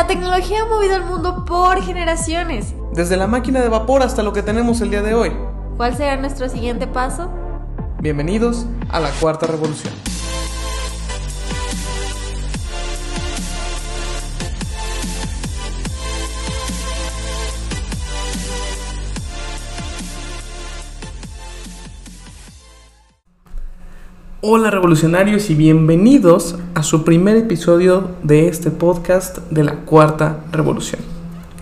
La tecnología ha movido el mundo por generaciones. Desde la máquina de vapor hasta lo que tenemos el día de hoy. ¿Cuál será nuestro siguiente paso? Bienvenidos a la Cuarta Revolución. Hola revolucionarios y bienvenidos a su primer episodio de este podcast de la Cuarta Revolución.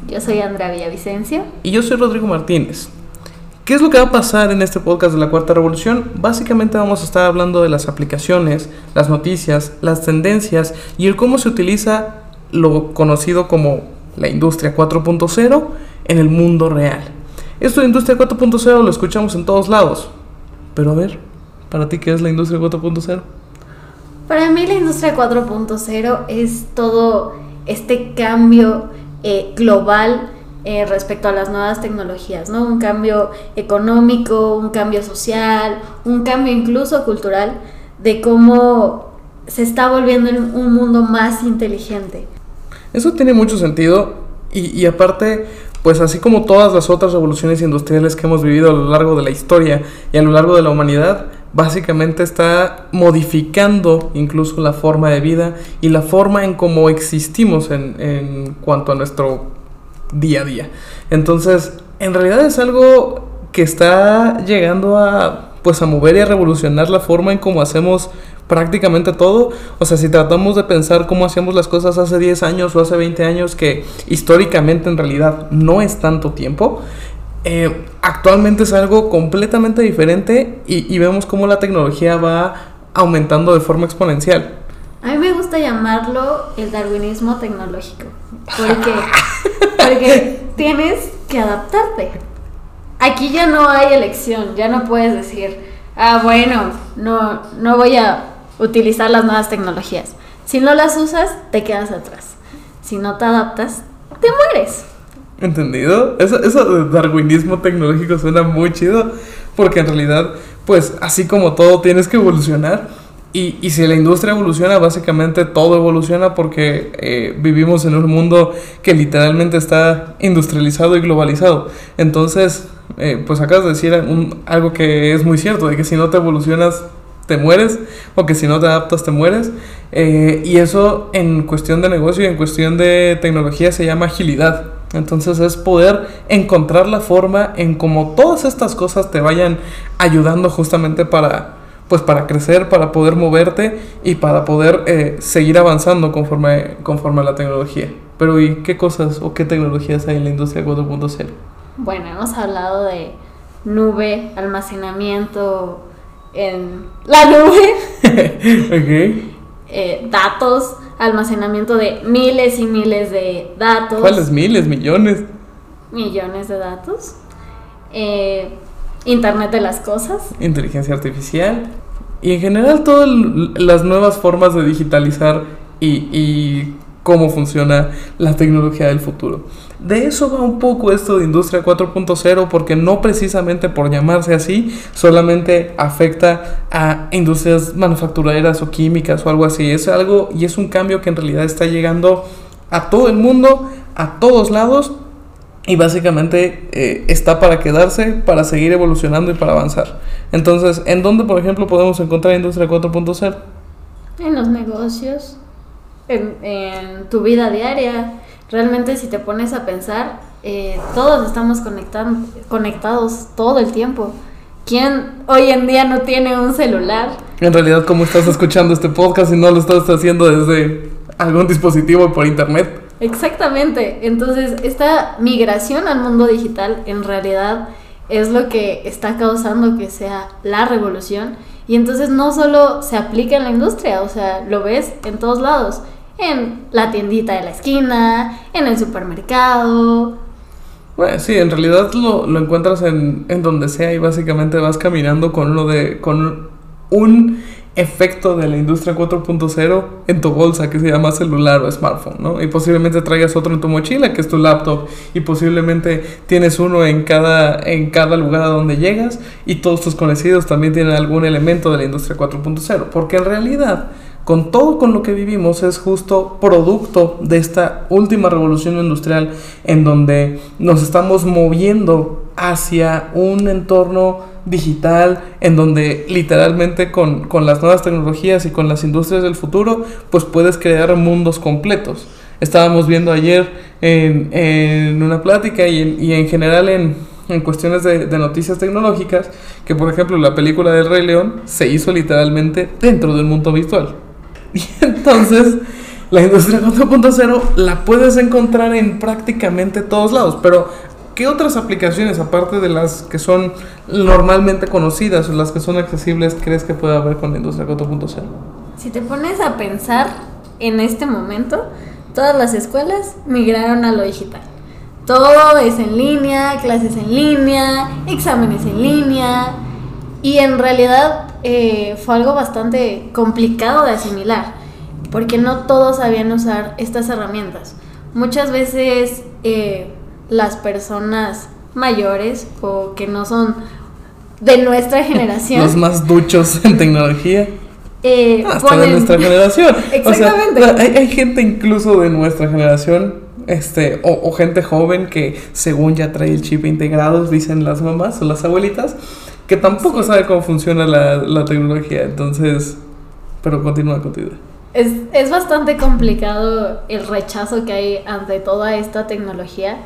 Yo soy Andrea Villavicencio. Y yo soy Rodrigo Martínez. ¿Qué es lo que va a pasar en este podcast de la Cuarta Revolución? Básicamente vamos a estar hablando de las aplicaciones, las noticias, las tendencias y el cómo se utiliza lo conocido como la industria 4.0 en el mundo real. Esto de industria 4.0 lo escuchamos en todos lados. Pero a ver, ¿Para ti qué es la industria 4.0? Para mí la industria 4.0 es todo este cambio eh, global eh, respecto a las nuevas tecnologías, ¿no? Un cambio económico, un cambio social, un cambio incluso cultural de cómo se está volviendo un mundo más inteligente. Eso tiene mucho sentido y, y aparte pues así como todas las otras revoluciones industriales que hemos vivido a lo largo de la historia y a lo largo de la humanidad, básicamente está modificando incluso la forma de vida y la forma en cómo existimos en, en cuanto a nuestro día a día. Entonces, en realidad es algo que está llegando a pues a mover y a revolucionar la forma en cómo hacemos prácticamente todo. O sea, si tratamos de pensar cómo hacíamos las cosas hace 10 años o hace 20 años, que históricamente en realidad no es tanto tiempo, eh, actualmente es algo completamente diferente y, y vemos cómo la tecnología va aumentando de forma exponencial. A mí me gusta llamarlo el darwinismo tecnológico, porque, porque tienes que adaptarte. Aquí ya no hay elección, ya no puedes decir, ah, bueno, no, no voy a utilizar las nuevas tecnologías. Si no las usas, te quedas atrás. Si no te adaptas, te mueres. ¿Entendido? Eso, eso de darwinismo tecnológico suena muy chido, porque en realidad, pues así como todo tienes que evolucionar, y, y si la industria evoluciona, básicamente todo evoluciona porque eh, vivimos en un mundo que literalmente está industrializado y globalizado. Entonces, eh, pues acabas de decir un, algo que es muy cierto, de que si no te evolucionas, te mueres, o que si no te adaptas, te mueres. Eh, y eso en cuestión de negocio y en cuestión de tecnología se llama agilidad. Entonces es poder encontrar la forma en cómo todas estas cosas te vayan ayudando justamente para, pues para crecer, para poder moverte y para poder eh, seguir avanzando conforme, conforme a la tecnología. Pero ¿y qué cosas o qué tecnologías hay en la industria 4.0? Bueno, hemos hablado de nube, almacenamiento en la nube, ok. eh, datos, almacenamiento de miles y miles de datos. ¿Cuáles miles, millones? Millones de datos. Eh, Internet de las cosas. Inteligencia artificial. Y en general todas las nuevas formas de digitalizar y, y cómo funciona la tecnología del futuro. De eso va un poco esto de Industria 4.0 porque no precisamente por llamarse así solamente afecta a industrias manufactureras o químicas o algo así. Es algo y es un cambio que en realidad está llegando a todo el mundo, a todos lados y básicamente eh, está para quedarse, para seguir evolucionando y para avanzar. Entonces, ¿en dónde, por ejemplo, podemos encontrar Industria 4.0? En los negocios, en, en tu vida diaria. Realmente si te pones a pensar, eh, todos estamos conectan- conectados todo el tiempo. ¿Quién hoy en día no tiene un celular? En realidad, ¿cómo estás escuchando este podcast y no lo estás haciendo desde algún dispositivo por internet? Exactamente. Entonces, esta migración al mundo digital en realidad es lo que está causando que sea la revolución. Y entonces no solo se aplica en la industria, o sea, lo ves en todos lados. En la tiendita de la esquina, en el supermercado. Bueno, sí, en realidad lo, lo encuentras en, en donde sea y básicamente vas caminando con uno de con un efecto de la industria 4.0 en tu bolsa que se llama celular o smartphone, ¿no? Y posiblemente traigas otro en tu mochila que es tu laptop y posiblemente tienes uno en cada en cada lugar a donde llegas y todos tus conocidos también tienen algún elemento de la industria 4.0, porque en realidad con todo con lo que vivimos es justo producto de esta última revolución industrial en donde nos estamos moviendo hacia un entorno digital en donde literalmente con, con las nuevas tecnologías y con las industrias del futuro pues puedes crear mundos completos estábamos viendo ayer en, en una plática y en, y en general en, en cuestiones de, de, noticias tecnológicas, que por ejemplo la película del Rey León se hizo literalmente dentro del mundo virtual. Y entonces la industria 4.0 la puedes encontrar en prácticamente todos lados, pero ¿qué otras aplicaciones, aparte de las que son normalmente conocidas o las que son accesibles, crees que puede haber con la industria 4.0? Si te pones a pensar en este momento, todas las escuelas migraron a lo digital. Todo es en línea, clases en línea, exámenes en línea. Y en realidad eh, fue algo bastante complicado de asimilar, porque no todos sabían usar estas herramientas. Muchas veces eh, las personas mayores o que no son de nuestra generación. Los más duchos en tecnología. Eh, Hasta de nuestra generación. Exactamente. O sea, hay, hay, gente incluso de nuestra generación, este, o, o, gente joven que según ya trae el chip integrado, dicen las mamás o las abuelitas, que tampoco sí. sabe cómo funciona la, la, tecnología. Entonces, pero continúa, continúa. Es, es bastante complicado el rechazo que hay ante toda esta tecnología,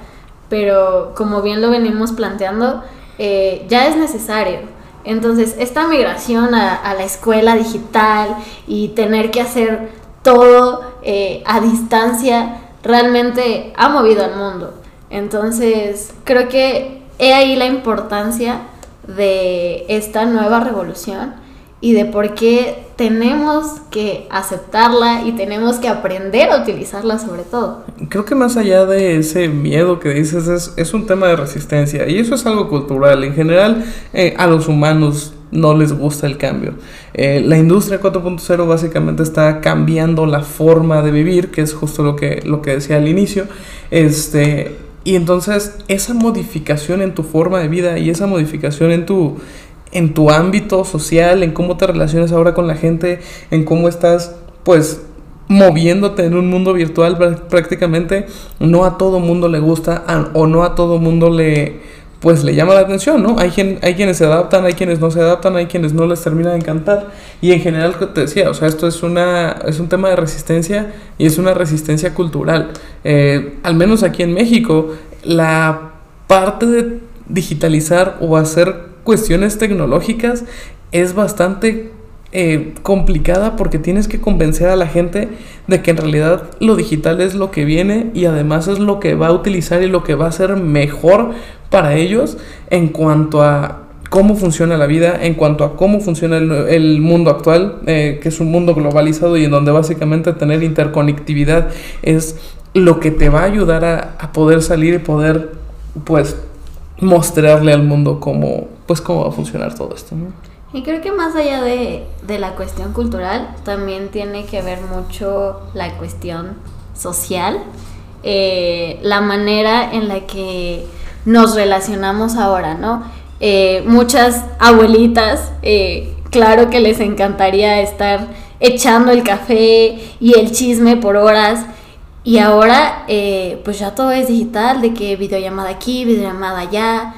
pero como bien lo venimos planteando, eh, ya es necesario. Entonces, esta migración a, a, la escuela digital y tener que hacer todo eh, a distancia realmente ha movido al mundo. Entonces, creo que he ahí la importancia de esta nueva revolución y de por qué tenemos que aceptarla y tenemos que aprender a utilizarla sobre todo. Creo que más allá de ese miedo que dices es, es un tema de resistencia y eso es algo cultural. En general eh, a los humanos no les gusta el cambio. Eh, la industria 4.0 básicamente está cambiando la forma de vivir, que es justo lo que, lo que decía al inicio. Este, y entonces esa modificación en tu forma de vida y esa modificación en tu, en tu ámbito social, en cómo te relacionas ahora con la gente, en cómo estás, pues, moviéndote en un mundo virtual prácticamente, no a todo mundo le gusta o no a todo mundo le, pues, le llama la atención, ¿no? Hay, hay quienes se adaptan, hay quienes no se adaptan, hay quienes no les termina de encantar. Y en general, te decía, o sea, esto es, una, es un tema de resistencia y es una resistencia cultural. Eh, al menos aquí en México, la parte de digitalizar o hacer cuestiones tecnológicas es bastante eh, complicada porque tienes que convencer a la gente de que en realidad lo digital es lo que viene y además es lo que va a utilizar y lo que va a ser mejor para ellos en cuanto a cómo funciona la vida, en cuanto a cómo funciona el, mundo actual, eh, que es un mundo globalizado y en donde básicamente tener interconectividad es lo que te va a ayudar a, poder salir y poder pues mostrarle al mundo cómo, pues, cómo va a funcionar todo esto. Y creo que más allá de, de, la cuestión cultural, también tiene que ver mucho la cuestión social, eh, la manera en la que nos relacionamos ahora, ¿no? Eh, muchas abuelitas, eh, claro que les encantaría estar echando el café y el chisme por horas, y ahora, pues ya todo es digital, de que videollamada aquí, videollamada allá,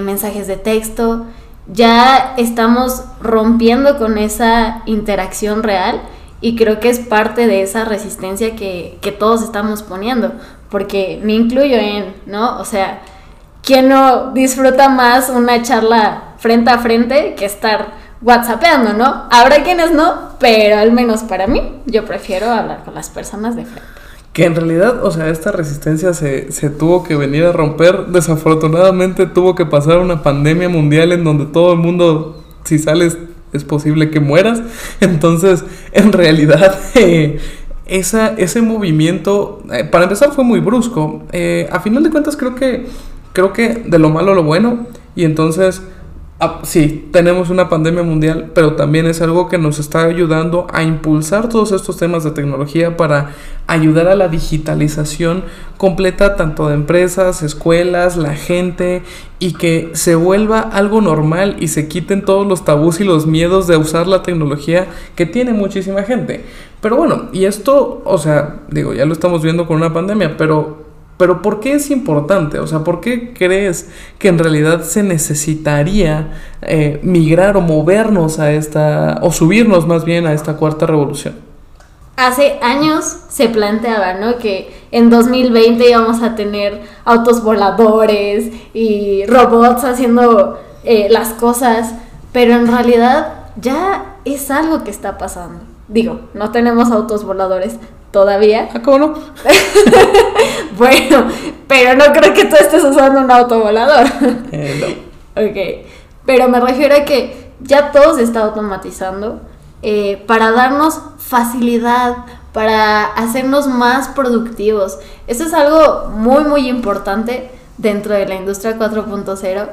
mensajes de texto. Ya estamos rompiendo con esa interacción real y creo que es parte de esa resistencia que, que todos estamos poniendo, porque me incluyo en, ¿no? O sea, ¿quién no disfruta más una charla frente a frente que estar whatsappeando, ¿no? Habrá quienes no, pero al menos para mí, yo prefiero hablar con las personas de frente que en realidad, o sea, esta resistencia se, se, tuvo que venir a romper. Desafortunadamente tuvo que pasar una pandemia mundial en donde todo el mundo, si sales, es posible que mueras. Entonces, en realidad, eh, ese movimiento, eh, para empezar, fue muy brusco. Eh, a final de cuentas, creo que, creo que de lo malo lo bueno. Y entonces Ah, sí, tenemos una pandemia mundial, pero también es algo que nos está ayudando a impulsar todos estos temas de tecnología para ayudar a la digitalización completa tanto de empresas, escuelas, la gente y que se vuelva algo normal y se quiten todos los tabús y los miedos de usar la tecnología que tiene muchísima gente. Pero bueno, y esto, o sea, digo, ya lo estamos viendo con una pandemia, pero pero ¿por qué es importante? O sea, ¿por qué crees que en realidad se necesitaría eh, migrar o movernos a esta, o subirnos más bien a esta cuarta revolución? Hace años se planteaba, ¿no? Que en 2020 íbamos a tener autos voladores y robots haciendo eh, las cosas, pero en realidad ya es algo que está pasando. Digo, no tenemos autos voladores, todavía. Ah, ¿cómo no? bueno, pero no creo que tú estés usando un auto volador. Eh, no. Ok, pero me refiero a que ya todo se está automatizando eh, para darnos facilidad, para hacernos más productivos. Eso es algo muy, muy importante dentro de la industria 4.0.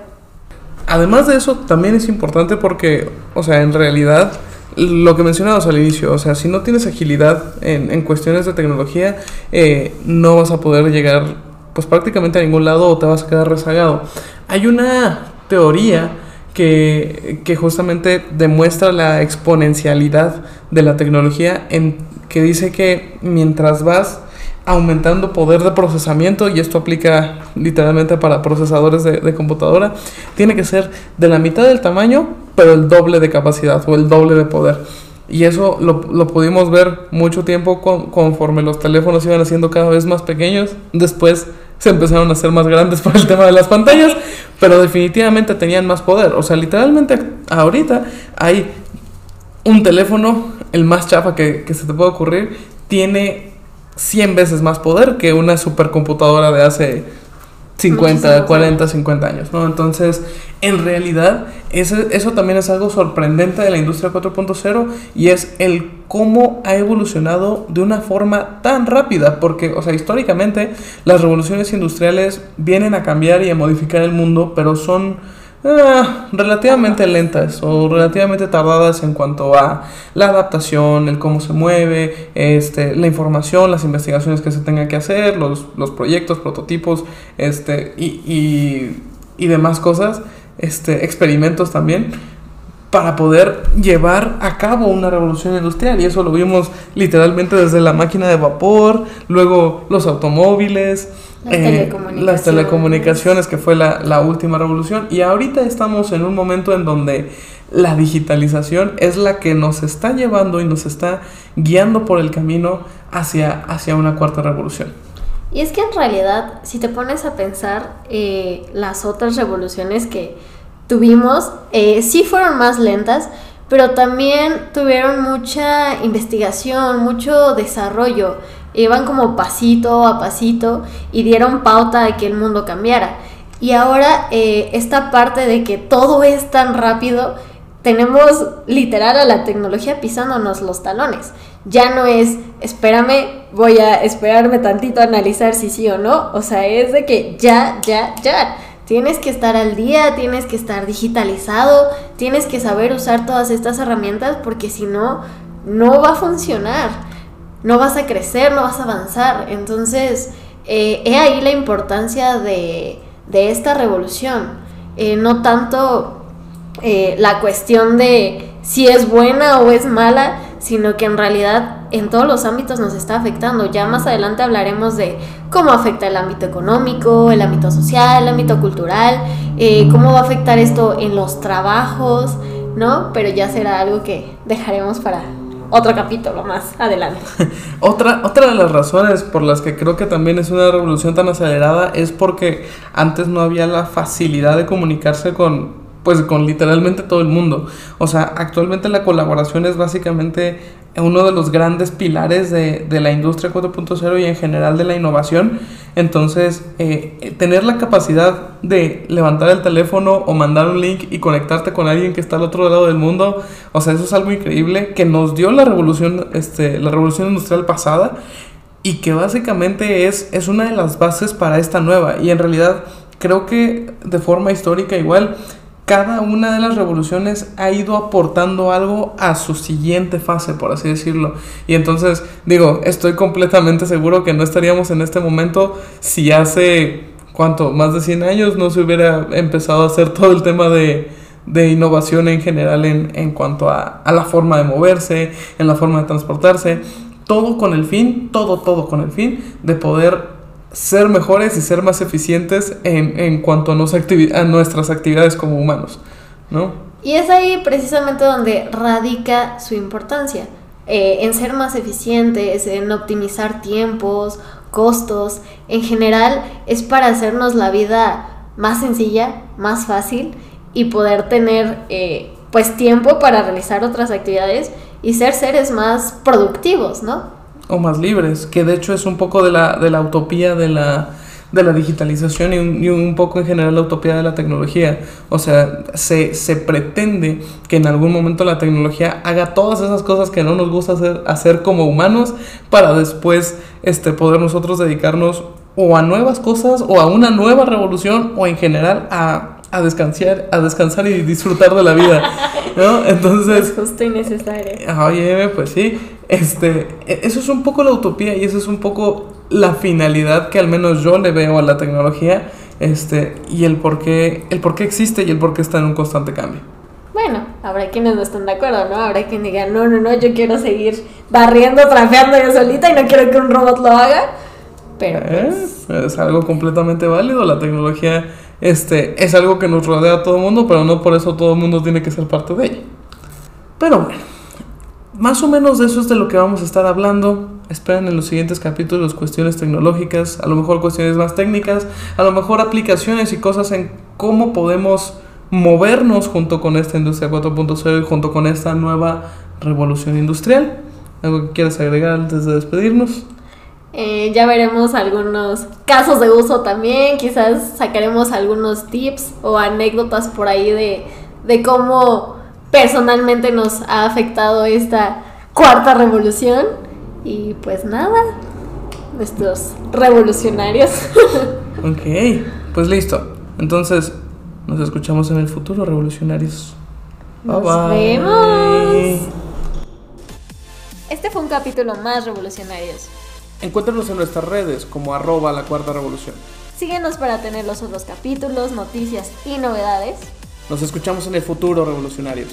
Además de eso, también es importante porque, o sea, en realidad lo que mencionabas al inicio, o sea, si no tienes agilidad en, en cuestiones de tecnología, eh, no vas a poder llegar pues prácticamente a ningún lado o te vas a quedar rezagado. Hay una teoría que, que justamente demuestra la exponencialidad de la tecnología en que dice que mientras vas aumentando poder de procesamiento, y esto aplica literalmente para procesadores de, computadora, tiene que ser de la mitad del tamaño, pero el doble de capacidad o el doble de poder. Y eso lo, lo pudimos ver mucho tiempo conforme los teléfonos iban haciendo cada vez más pequeños. Después se empezaron a hacer más grandes por el tema de las pantallas, pero definitivamente tenían más poder. O sea, literalmente ahorita hay un teléfono, el más chafa que, que se te puede ocurrir, tiene 100 veces más poder que una supercomputadora de hace 50, 40, 50 años, ¿no? Entonces, en realidad, eso, eso también es algo sorprendente de la industria 4.0 y es el cómo ha evolucionado de una forma tan rápida, porque, o sea, históricamente las revoluciones industriales vienen a cambiar y a modificar el mundo, pero son Ah, relativamente lentas o relativamente tardadas en cuanto a la adaptación, el cómo se mueve, este, la información, las investigaciones que se tengan que hacer, los, los proyectos, prototipos este, y, y, y, demás cosas, este, experimentos también para poder llevar a cabo una revolución industrial. Y eso lo vimos literalmente desde la máquina de vapor, luego los automóviles, eh, las, telecomunicaciones. que fue la, la, última revolución. Y ahorita estamos en un momento en donde la digitalización es la que nos está llevando y nos está guiando por el camino hacia, hacia una cuarta revolución. Y es que en realidad, si te pones a pensar, eh, las otras revoluciones que tuvimos, eh, sí fueron más lentas, pero también tuvieron mucha investigación, mucho desarrollo iban como pasito a pasito y dieron pauta de que el mundo cambiara. Y ahora eh, esta parte de que todo es tan rápido, tenemos literal a la tecnología pisándonos los talones. Ya no es, espérame, voy a esperarme tantito a analizar si sí o no. O sea, es de que ya, ya, ya. Tienes que estar al día, tienes que estar digitalizado, tienes que saber usar todas estas herramientas porque si no, no va a funcionar no vas a crecer, no vas a avanzar. Entonces, eh, he ahí la importancia de, esta revolución. Eh, no tanto eh, la cuestión de si es buena o es mala, sino que en realidad en todos los ámbitos nos está afectando. Ya más adelante hablaremos de cómo afecta el ámbito económico, el ámbito social, el ámbito cultural, cómo va a afectar esto en los trabajos, ¿no? Pero ya será algo que dejaremos para otro capítulo más adelante. otra, otra de las razones por las que creo que también es una revolución tan acelerada es porque antes no había la facilidad de comunicarse con pues con literalmente todo el mundo. O sea, actualmente la colaboración es básicamente uno de los grandes pilares de, de la industria 4.0 y en general de la innovación. Entonces, eh, tener la capacidad de levantar el teléfono o mandar un link y conectarte con alguien que está al otro lado del mundo, o sea, eso es algo increíble que nos dio la revolución, este, la revolución industrial pasada y que básicamente es, es una de las bases para esta nueva. Y en realidad creo que de forma histórica igual cada una de las revoluciones ha ido aportando algo a su siguiente fase, por así decirlo. Y entonces, digo, estoy completamente seguro que no estaríamos en este momento si hace, ¿cuánto? Más de 100 años no se hubiera empezado a hacer todo el tema de, de innovación en general en, en cuanto a, a, la forma de moverse, en la forma de transportarse. Todo con el fin, todo, todo con el fin de poder ser mejores y ser más eficientes en, en cuanto a, nuestras actividades como humanos, ¿no? Y es ahí precisamente donde radica su importancia, eh, en ser más eficientes, en optimizar tiempos, costos, en general es para hacernos la vida más sencilla, más fácil y poder tener eh, pues tiempo para realizar otras actividades y ser seres más productivos, ¿no? O más libres, que de hecho es un poco de la, de la utopía de la, de la digitalización y un, y un, poco en general la utopía de la tecnología. O sea, se, se, pretende que en algún momento la tecnología haga todas esas cosas que no nos gusta hacer, hacer como humanos para después este, poder nosotros dedicarnos o a nuevas cosas o a una nueva revolución o en general a, a descansar, a descansar y disfrutar de la vida. ¿no? Entonces... Es justo y necesario. Oye, pues sí. Este, eso es un poco la utopía y eso es un poco la finalidad que al menos yo le veo a la tecnología este, y el por, qué, el por qué existe y el por qué está en un constante cambio. Bueno, habrá quienes no estén de acuerdo, ¿no? Habrá quien diga, no, no, no, yo quiero seguir barriendo, trapeando yo solita y no quiero que un robot lo haga. Pero pues... eh, es algo completamente válido, la tecnología este, es algo que nos rodea a todo el mundo, pero no por eso todo el mundo tiene que ser parte de ella. Pero bueno, más o menos de eso es de lo que vamos a estar hablando. Esperen en los siguientes capítulos cuestiones tecnológicas, a lo mejor cuestiones más técnicas, a lo mejor aplicaciones y cosas en cómo podemos movernos junto con esta industria 4.0 y junto con esta nueva revolución industrial. ¿Algo que quieras agregar antes de despedirnos? Eh, ya veremos algunos casos de uso también, quizás sacaremos algunos tips o anécdotas por ahí de, de cómo personalmente nos ha afectado esta cuarta revolución. Y pues nada, nuestros revolucionarios. ok, pues listo. Entonces, nos escuchamos en el futuro, revolucionarios. Nos bye vemos. Este fue un capítulo más revolucionarios. Encuéntranos en nuestras redes como arroba la cuarta revolución. Síguenos para tener los otros capítulos, noticias y novedades. Nos escuchamos en el futuro, revolucionarios.